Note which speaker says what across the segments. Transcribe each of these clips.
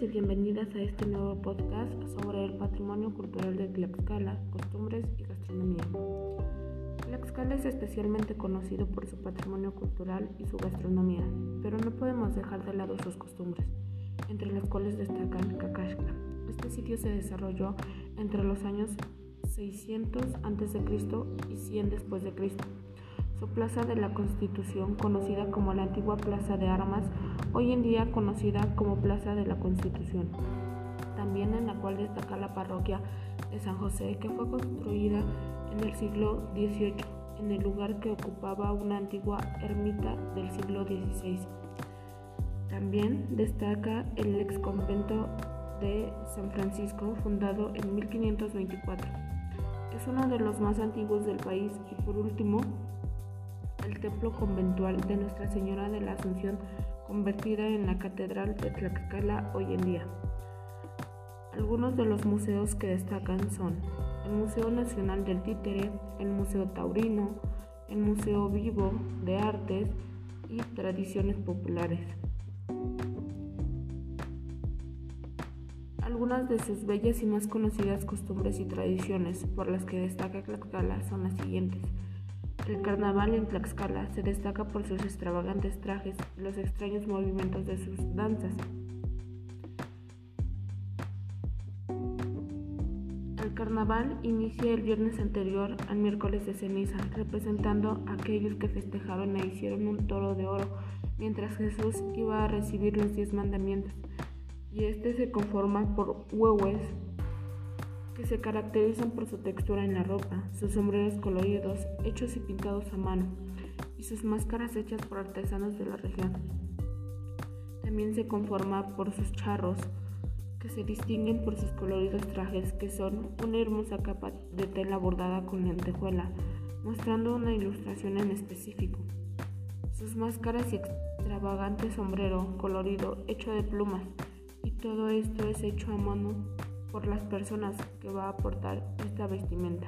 Speaker 1: Y bienvenidas a este nuevo podcast sobre el patrimonio cultural de Tlaxcala, costumbres y gastronomía. Tlaxcala es especialmente conocido por su patrimonio cultural y su gastronomía, pero no podemos dejar de lado sus costumbres, entre las cuales destacan Cacaxca. Este sitio se desarrolló entre los años 600 a.C. y 100 después de Cristo su plaza de la Constitución, conocida como la antigua Plaza de Armas, hoy en día conocida como Plaza de la Constitución, también en la cual destaca la parroquia de San José, que fue construida en el siglo XVIII, en el lugar que ocupaba una antigua ermita del siglo XVI. También destaca el ex convento de San Francisco, fundado en 1524. Es uno de los más antiguos del país y por último el templo conventual de Nuestra Señora de la Asunción, convertida en la Catedral de Tlaxcala hoy en día. Algunos de los museos que destacan son el Museo Nacional del Títere, el Museo Taurino, el Museo Vivo de Artes y Tradiciones Populares. Algunas de sus bellas y más conocidas costumbres y tradiciones por las que destaca Tlaxcala son las siguientes. El carnaval en Tlaxcala se destaca por sus extravagantes trajes y los extraños movimientos de sus danzas. El carnaval inicia el viernes anterior al miércoles de ceniza, representando a aquellos que festejaron e hicieron un toro de oro, mientras Jesús iba a recibir los diez mandamientos, y este se conforma por huehues, que se caracterizan por su textura en la ropa, sus sombreros coloridos, hechos y pintados a mano, y sus máscaras hechas por artesanos de la región. También se conforma por sus charros, que se distinguen por sus coloridos trajes, que son una hermosa capa de tela bordada con lentejuela, mostrando una ilustración en específico. Sus máscaras y extravagante sombrero colorido hecho de plumas, y todo esto es hecho a mano por las personas que va a aportar esta vestimenta.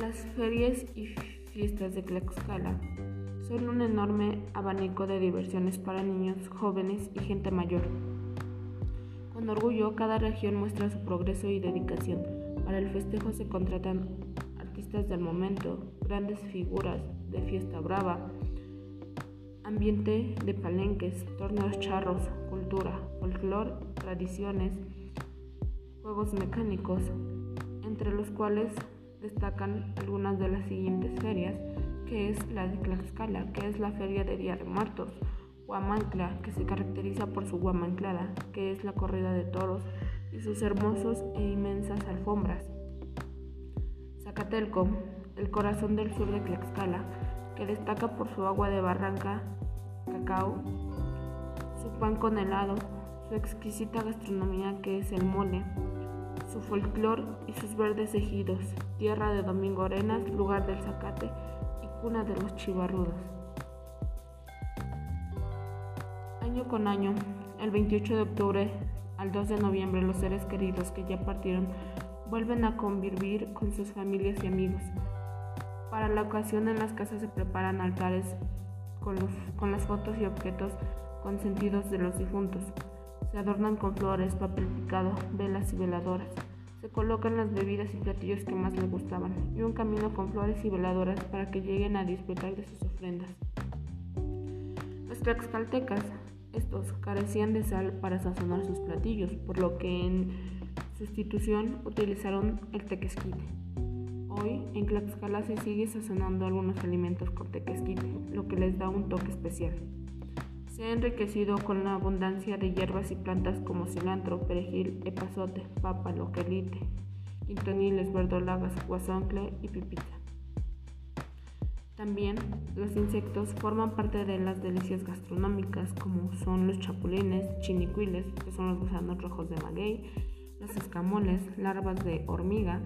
Speaker 1: Las ferias y fiestas de Tlaxcala son un enorme abanico de diversiones para niños, jóvenes y gente mayor. Con orgullo, cada región muestra su progreso y dedicación. Para el festejo se contratan artistas del momento, grandes figuras de fiesta brava, ambiente de palenques, torneos charros, cultura, folclore, tradiciones, juegos mecánicos, entre los cuales destacan algunas de las siguientes ferias, que es la de Tlaxcala, que es la feria de Día de Muertos, Huamancla, que se caracteriza por su guamanclada, que es la corrida de toros y sus hermosos e inmensas alfombras. Zacatelco, el corazón del sur de Tlaxcala, que destaca por su agua de barranca, cacao, su pan con helado, su exquisita gastronomía que es el mole, su folclor y sus verdes ejidos, tierra de Domingo Arenas, lugar del zacate y cuna de los chivarrudos. Año con año, el 28 de octubre al 2 de noviembre, los seres queridos que ya partieron vuelven a convivir con sus familias y amigos. Para la ocasión en las casas se preparan altares con, con las fotos y objetos consentidos de los difuntos. Se adornan con flores, papel picado, velas y veladoras. Se colocan las bebidas y platillos que más les gustaban y un camino con flores y veladoras para que lleguen a disfrutar de sus ofrendas. Los tlaxcaltecas, estos carecían de sal para sazonar sus platillos, por lo que en sustitución utilizaron el tequesquite. Hoy en Tlaxcala se sigue sazonando algunos alimentos con tequesquite, lo que les da un toque especial. Se ha enriquecido con la abundancia de hierbas y plantas como cilantro, perejil, epazote, papa, loquelite, quintoniles, verdolagas, guasoncle y pipita. También los insectos forman parte de las delicias gastronómicas como son los chapulines, chinicuiles, que son los gusanos rojos de maguey, los escamoles, larvas de hormiga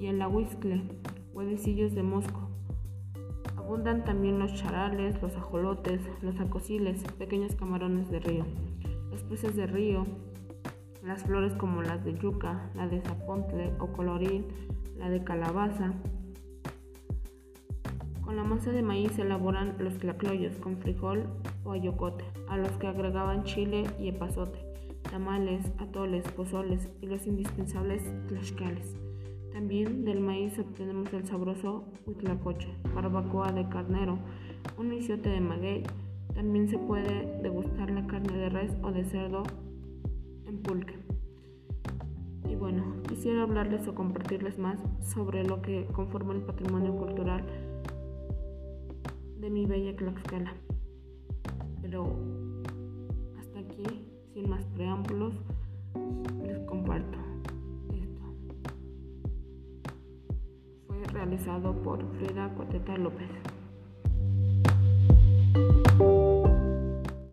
Speaker 1: y el ahuiscle, huevecillos de mosco, Abundan también los charales, los ajolotes, los acosiles, pequeños camarones de río, los peces de río, las flores como las de yuca, la de zapontle o colorín, la de calabaza. Con la masa de maíz se elaboran los clacloyos con frijol o ayocote. a los que agregaban chile y epazote, tamales, atoles, pozoles y los indispensables tlaxcales. También del maíz obtenemos el sabroso huitlacoche, barbacoa de carnero, un misiote de maguey. También se puede degustar la carne de res o de cerdo en pulque. Y bueno, quisiera hablarles o compartirles más sobre lo que conforma el patrimonio cultural de mi bella Tlaxcala. Pero hasta aquí, sin más preámbulos, les comparto. Realizado por Frida Coteta López.